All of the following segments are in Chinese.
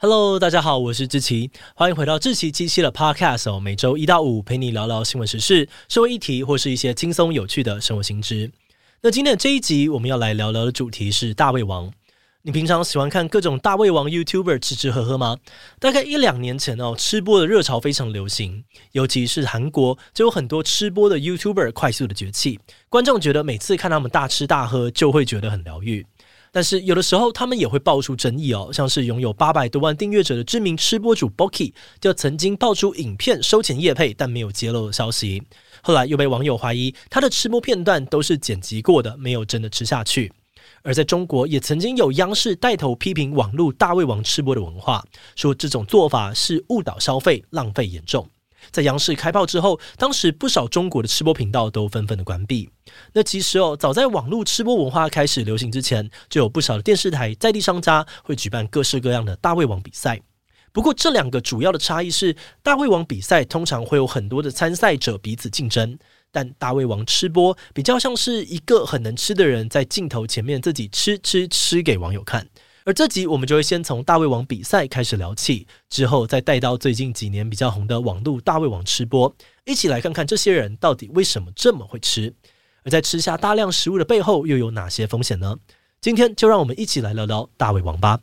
Hello，大家好，我是志奇，欢迎回到志奇机器的 Podcast 哦。每周一到五陪你聊聊新闻时事、社会议题或是一些轻松有趣的生活新知。那今天的这一集我们要来聊聊的主题是大胃王。你平常喜欢看各种大胃王 YouTuber 吃吃喝喝吗？大概一两年前哦，吃播的热潮非常流行，尤其是韩国就有很多吃播的 YouTuber 快速的崛起，观众觉得每次看他们大吃大喝就会觉得很疗愈。但是有的时候他们也会爆出争议哦，像是拥有八百多万订阅者的知名吃播主 Boki 就曾经爆出影片收钱夜配但没有揭露的消息，后来又被网友怀疑他的吃播片段都是剪辑过的，没有真的吃下去。而在中国也曾经有央视带头批评网络大胃王吃播的文化，说这种做法是误导消费，浪费严重。在央视开炮之后，当时不少中国的吃播频道都纷纷的关闭。那其实哦，早在网络吃播文化开始流行之前，就有不少的电视台在地商家会举办各式各样的大胃王比赛。不过，这两个主要的差异是，大胃王比赛通常会有很多的参赛者彼此竞争，但大胃王吃播比较像是一个很能吃的人在镜头前面自己吃吃吃给网友看。而这集我们就会先从大胃王比赛开始聊起，之后再带到最近几年比较红的网络大胃王吃播，一起来看看这些人到底为什么这么会吃，而在吃下大量食物的背后又有哪些风险呢？今天就让我们一起来聊聊大胃王吧。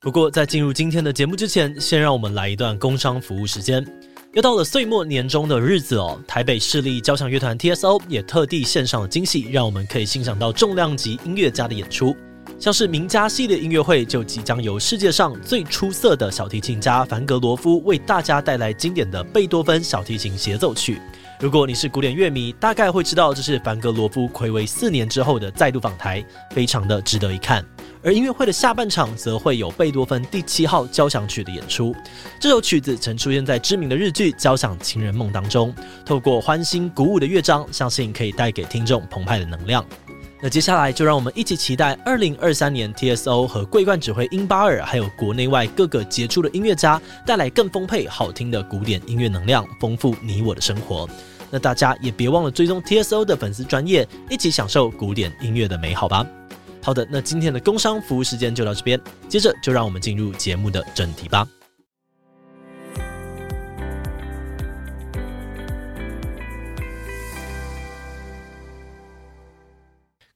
不过在进入今天的节目之前，先让我们来一段工商服务时间。又到了岁末年终的日子哦，台北市立交响乐团 TSO 也特地献上了惊喜，让我们可以欣赏到重量级音乐家的演出。像是名家系列音乐会，就即将由世界上最出色的小提琴家凡格罗夫为大家带来经典的贝多芬小提琴协奏曲。如果你是古典乐迷，大概会知道这是凡格罗夫睽违四年之后的再度访台，非常的值得一看。而音乐会的下半场则会有贝多芬第七号交响曲的演出。这首曲子曾出现在知名的日剧《交响情人梦》当中，透过欢欣鼓舞的乐章，相信可以带给听众澎湃的能量。那接下来就让我们一起期待二零二三年 TSO 和桂冠指挥英巴尔，还有国内外各个杰出的音乐家带来更丰沛、好听的古典音乐能量，丰富你我的生活。那大家也别忘了追踪 TSO 的粉丝专业，一起享受古典音乐的美好吧。好的，那今天的工商服务时间就到这边，接着就让我们进入节目的正题吧。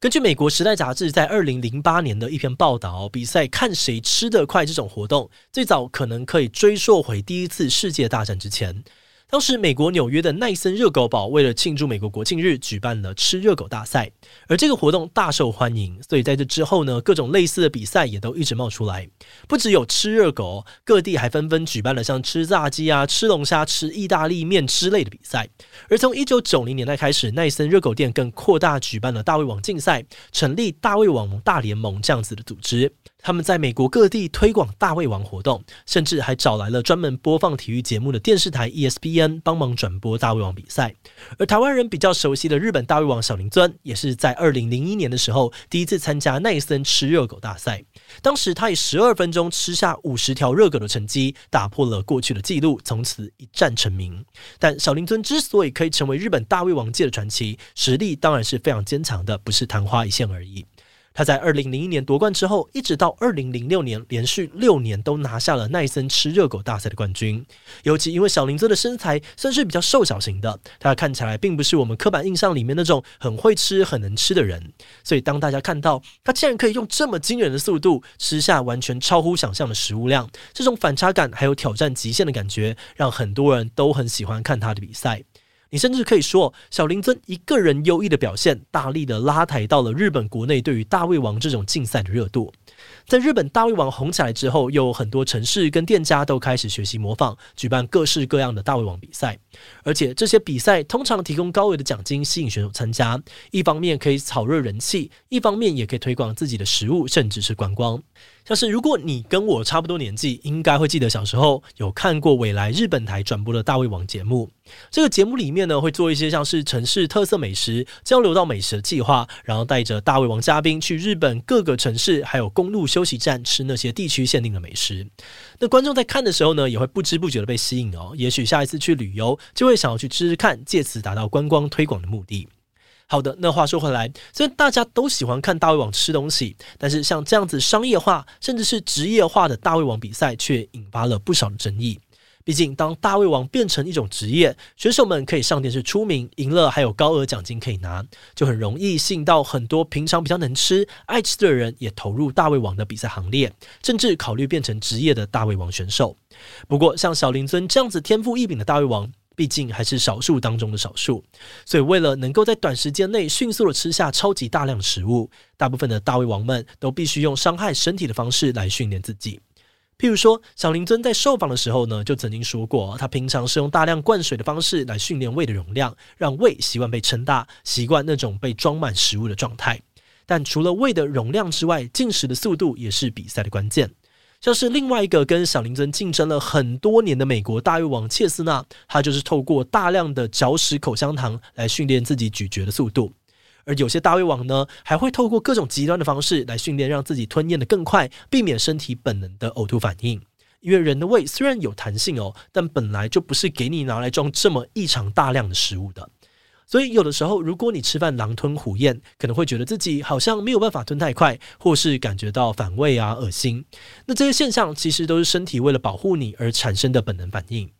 根据美国《时代》杂志在二零零八年的一篇报道，比赛看谁吃得快这种活动，最早可能可以追溯回第一次世界大战之前。当时，美国纽约的奈森热狗堡为了庆祝美国国庆日，举办了吃热狗大赛，而这个活动大受欢迎，所以在这之后呢，各种类似的比赛也都一直冒出来。不只有吃热狗，各地还纷纷举办了像吃炸鸡啊、吃龙虾、吃意大利面之类的比赛。而从一九九零年代开始，奈森热狗店更扩大举办了大胃王竞赛，成立大胃王大联盟这样子的组织。他们在美国各地推广大胃王活动，甚至还找来了专门播放体育节目的电视台 ESPN 帮忙转播大胃王比赛。而台湾人比较熟悉的日本大胃王小林尊，也是在二零零一年的时候第一次参加奈森吃热狗大赛。当时他以十二分钟吃下五十条热狗的成绩，打破了过去的纪录，从此一战成名。但小林尊之所以可以成为日本大胃王界的传奇，实力当然是非常坚强的，不是昙花一现而已。他在二零零一年夺冠之后，一直到二零零六年，连续六年都拿下了奈森吃热狗大赛的冠军。尤其因为小林尊的身材算是比较瘦小型的，他看起来并不是我们刻板印象里面那种很会吃、很能吃的人。所以当大家看到他竟然可以用这么惊人的速度吃下完全超乎想象的食物量，这种反差感还有挑战极限的感觉，让很多人都很喜欢看他的比赛。你甚至可以说，小林尊一个人优异的表现，大力的拉抬到了日本国内对于大胃王这种竞赛的热度。在日本大胃王红起来之后，有很多城市跟店家都开始学习模仿，举办各式各样的大胃王比赛。而且这些比赛通常提供高额的奖金，吸引选手参加。一方面可以炒热人气，一方面也可以推广自己的食物，甚至是观光。像是如果你跟我差不多年纪，应该会记得小时候有看过未来日本台转播的大胃王节目。这个节目里面呢，会做一些像是城市特色美食交流到美食的计划，然后带着大胃王嘉宾去日本各个城市还有公路休息站吃那些地区限定的美食。那观众在看的时候呢，也会不知不觉的被吸引哦。也许下一次去旅游，就会想要去吃吃看，借此达到观光推广的目的。好的，那话说回来，虽然大家都喜欢看大胃王吃东西，但是像这样子商业化甚至是职业化的大胃王比赛，却引发了不少的争议。毕竟，当大胃王变成一种职业，选手们可以上电视出名，赢了还有高额奖金可以拿，就很容易吸引到很多平常比较能吃、爱吃的人也投入大胃王的比赛行列，甚至考虑变成职业的大胃王选手。不过，像小林尊这样子天赋异禀的大胃王，毕竟还是少数当中的少数，所以为了能够在短时间内迅速的吃下超级大量食物，大部分的大胃王们都必须用伤害身体的方式来训练自己。譬如说，小林尊在受访的时候呢，就曾经说过，他平常是用大量灌水的方式来训练胃的容量，让胃习惯被撑大，习惯那种被装满食物的状态。但除了胃的容量之外，进食的速度也是比赛的关键。像是另外一个跟小林尊竞争了很多年的美国大胃王切斯纳，他就是透过大量的嚼食口香糖来训练自己咀嚼的速度。而有些大胃王呢，还会透过各种极端的方式来训练，让自己吞咽的更快，避免身体本能的呕吐反应。因为人的胃虽然有弹性哦，但本来就不是给你拿来装这么异常大量的食物的。所以有的时候，如果你吃饭狼吞虎咽，可能会觉得自己好像没有办法吞太快，或是感觉到反胃啊、恶心。那这些现象其实都是身体为了保护你而产生的本能反应。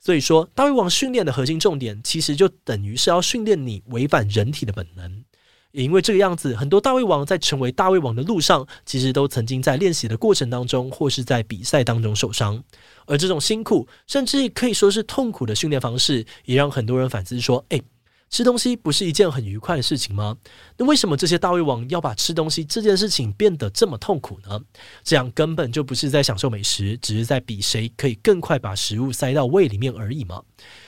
所以说，大胃王训练的核心重点，其实就等于是要训练你违反人体的本能。也因为这个样子，很多大胃王在成为大胃王的路上，其实都曾经在练习的过程当中，或是在比赛当中受伤。而这种辛苦，甚至可以说是痛苦的训练方式，也让很多人反思说：“诶，吃东西不是一件很愉快的事情吗？那为什么这些大胃王要把吃东西这件事情变得这么痛苦呢？这样根本就不是在享受美食，只是在比谁可以更快把食物塞到胃里面而已嘛。”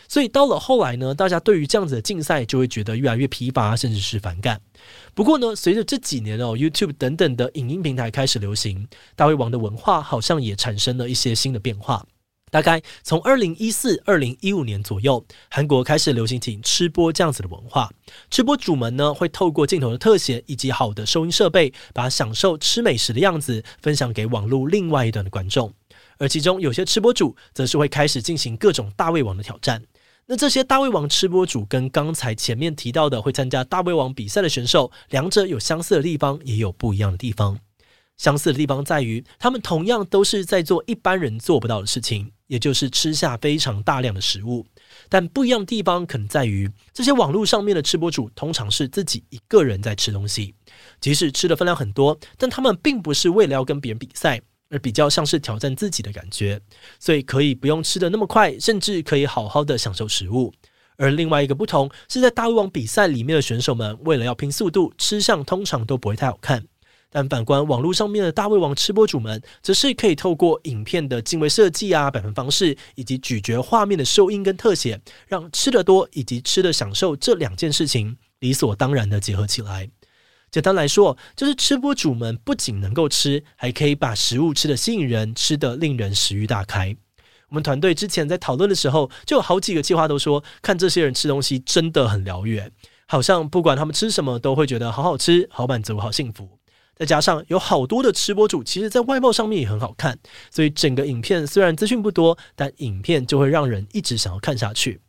所以到了后来呢，大家对于这样子的竞赛就会觉得越来越疲乏，甚至是反感。不过呢，随着这几年哦，YouTube 等等的影音平台开始流行，大胃王的文化好像也产生了一些新的变化。大概从二零一四、二零一五年左右，韩国开始流行起吃播这样子的文化。吃播主们呢，会透过镜头的特写以及好的收音设备，把享受吃美食的样子分享给网络另外一端的观众。而其中有些吃播主，则是会开始进行各种大胃王的挑战。那这些大胃王吃播主跟刚才前面提到的会参加大胃王比赛的选手，两者有相似的地方，也有不一样的地方。相似的地方在于，他们同样都是在做一般人做不到的事情，也就是吃下非常大量的食物。但不一样的地方可能在于，这些网络上面的吃播主通常是自己一个人在吃东西，即使吃的分量很多，但他们并不是为了要跟别人比赛。而比较像是挑战自己的感觉，所以可以不用吃的那么快，甚至可以好好的享受食物。而另外一个不同是在大胃王比赛里面的选手们，为了要拼速度，吃相通常都不会太好看。但反观网络上面的大胃王吃播主们，则是可以透过影片的镜位设计啊、摆盘方式，以及咀嚼画面的收音跟特写，让吃得多以及吃的享受这两件事情理所当然的结合起来。简单来说，就是吃播主们不仅能够吃，还可以把食物吃得吸引人，吃得令人食欲大开。我们团队之前在讨论的时候，就有好几个计划都说，看这些人吃东西真的很疗愈，好像不管他们吃什么，都会觉得好好吃、好满足、好幸福。再加上有好多的吃播主，其实在外貌上面也很好看，所以整个影片虽然资讯不多，但影片就会让人一直想要看下去。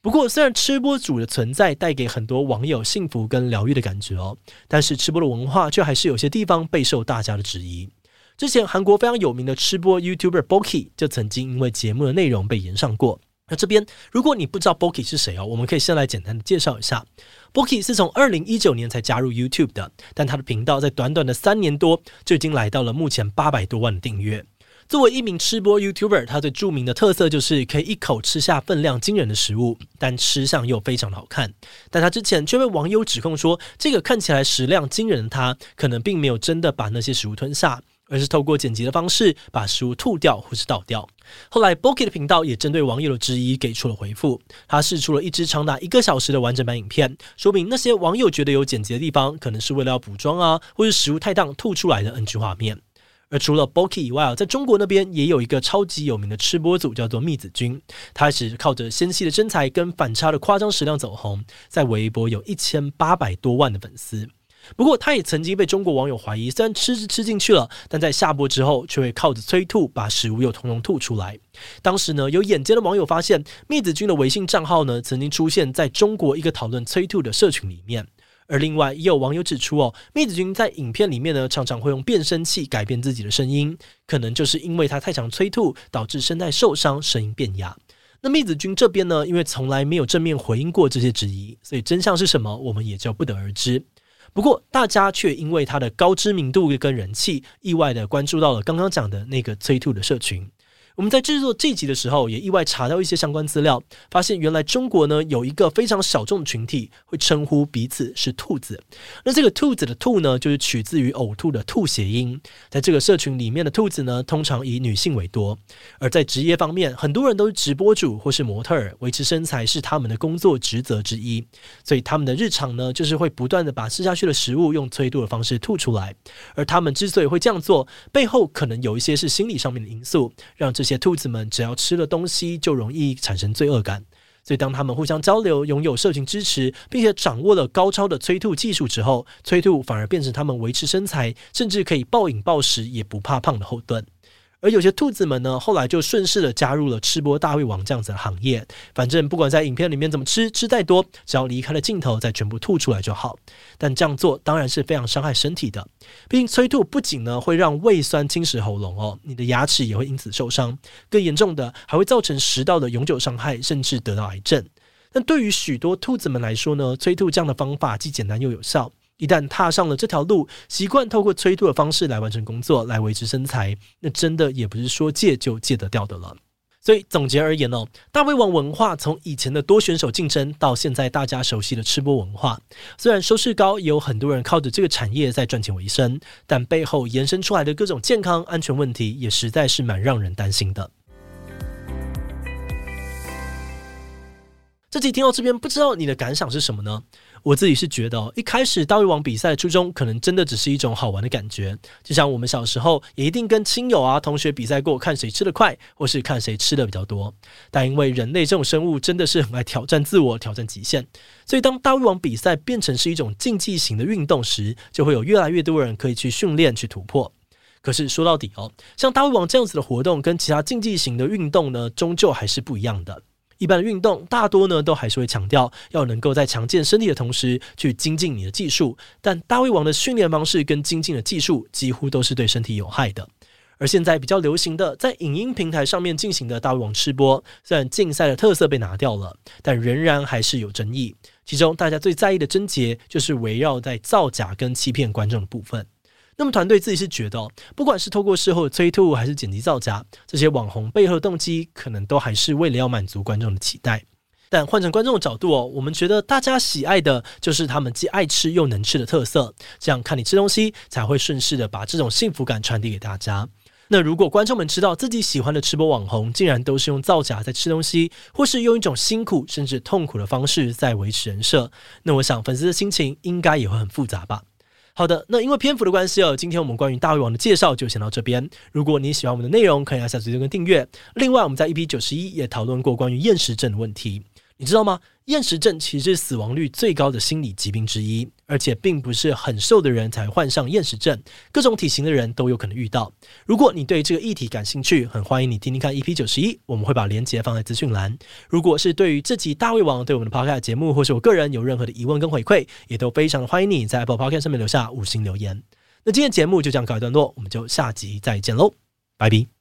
不过，虽然吃播主的存在带给很多网友幸福跟疗愈的感觉哦，但是吃播的文化却还是有些地方备受大家的质疑。之前韩国非常有名的吃播 YouTuber Boki 就曾经因为节目的内容被延上过。那这边如果你不知道 Boki 是谁哦，我们可以先来简单的介绍一下。Boki 是从二零一九年才加入 YouTube 的，但他的频道在短短的三年多就已经来到了目前八百多万的订阅。作为一名吃播 YouTuber，他最著名的特色就是可以一口吃下分量惊人的食物，但吃相又非常的好看。但他之前却被网友指控说，这个看起来食量惊人的他，可能并没有真的把那些食物吞下，而是透过剪辑的方式把食物吐掉或是倒掉。后来，Boki 的频道也针对网友的质疑给出了回复，他释出了一支长达一个小时的完整版影片，说明那些网友觉得有剪辑的地方，可能是为了要补妆啊，或是食物太烫吐出来的 NG 画面。而除了 Boki 以外啊，在中国那边也有一个超级有名的吃播组，叫做密子君。他是靠着纤细的身材跟反差的夸张食量走红，在微博有一千八百多万的粉丝。不过，他也曾经被中国网友怀疑，虽然吃是吃进去了，但在下播之后却会靠着催吐把食物又通通吐出来。当时呢，有眼尖的网友发现，密子君的微信账号呢，曾经出现在中国一个讨论催吐的社群里面。而另外也有网友指出哦，密子君在影片里面呢，常常会用变声器改变自己的声音，可能就是因为他太常催吐，导致声带受伤，声音变哑。那密子君这边呢，因为从来没有正面回应过这些质疑，所以真相是什么，我们也就不得而知。不过大家却因为他的高知名度跟人气，意外的关注到了刚刚讲的那个催吐的社群。我们在制作这集的时候，也意外查到一些相关资料，发现原来中国呢有一个非常小众的群体，会称呼彼此是兔子。那这个兔子的“兔”呢，就是取自于呕吐的“吐”谐音。在这个社群里面的兔子呢，通常以女性为多。而在职业方面，很多人都是直播主或是模特儿，维持身材是他们的工作职责之一。所以他们的日常呢，就是会不断的把吃下去的食物用催吐的方式吐出来。而他们之所以会这样做，背后可能有一些是心理上面的因素，让这。这些兔子们只要吃了东西，就容易产生罪恶感。所以，当他们互相交流、拥有社群支持，并且掌握了高超的催吐技术之后，催吐反而变成他们维持身材，甚至可以暴饮暴食也不怕胖的后盾。而有些兔子们呢，后来就顺势的加入了吃播大胃王这样子的行业。反正不管在影片里面怎么吃，吃再多，只要离开了镜头，再全部吐出来就好。但这样做当然是非常伤害身体的。毕竟催吐不仅呢会让胃酸侵蚀喉咙哦，你的牙齿也会因此受伤。更严重的还会造成食道的永久伤害，甚至得到癌症。但对于许多兔子们来说呢，催吐这样的方法既简单又有效。一旦踏上了这条路，习惯透过催吐的方式来完成工作，来维持身材，那真的也不是说戒就戒得掉的了。所以总结而言哦，大胃王文化从以前的多选手竞争，到现在大家熟悉的吃播文化，虽然收视高，也有很多人靠着这个产业在赚钱为生，但背后延伸出来的各种健康安全问题，也实在是蛮让人担心的。这集听到这边，不知道你的感想是什么呢？我自己是觉得哦，一开始大胃王比赛的初衷可能真的只是一种好玩的感觉，就像我们小时候也一定跟亲友啊、同学比赛过，看谁吃得快，或是看谁吃的比较多。但因为人类这种生物真的是很爱挑战自我、挑战极限，所以当大胃王比赛变成是一种竞技型的运动时，就会有越来越多人可以去训练、去突破。可是说到底哦，像大胃王这样子的活动，跟其他竞技型的运动呢，终究还是不一样的。一般的运动大多呢都还是会强调要能够在强健身体的同时去精进你的技术，但大胃王的训练方式跟精进的技术几乎都是对身体有害的。而现在比较流行的在影音平台上面进行的大胃王吃播，虽然竞赛的特色被拿掉了，但仍然还是有争议。其中大家最在意的症结就是围绕在造假跟欺骗观众的部分。那么团队自己是觉得，不管是透过事后催吐，还是剪辑造假，这些网红背后的动机，可能都还是为了要满足观众的期待。但换成观众的角度哦，我们觉得大家喜爱的就是他们既爱吃又能吃的特色，这样看你吃东西，才会顺势的把这种幸福感传递给大家。那如果观众们知道自己喜欢的吃播网红，竟然都是用造假在吃东西，或是用一种辛苦甚至痛苦的方式在维持人设，那我想粉丝的心情应该也会很复杂吧。好的，那因为篇幅的关系哦，今天我们关于大胃王的介绍就先到这边。如果你喜欢我们的内容，可以按下追踪跟订阅。另外，我们在 EP 九十一也讨论过关于厌食症的问题。你知道吗？厌食症其实是死亡率最高的心理疾病之一，而且并不是很瘦的人才患上厌食症，各种体型的人都有可能遇到。如果你对这个议题感兴趣，很欢迎你听听看 EP 九十一，我们会把链接放在资讯栏。如果是对于这集大胃王对我们的 Podcast 节目，或是我个人有任何的疑问跟回馈，也都非常的欢迎你在 Apple Podcast 上面留下五星留言。那今天节目就这样告一段落，我们就下集再见喽，拜拜。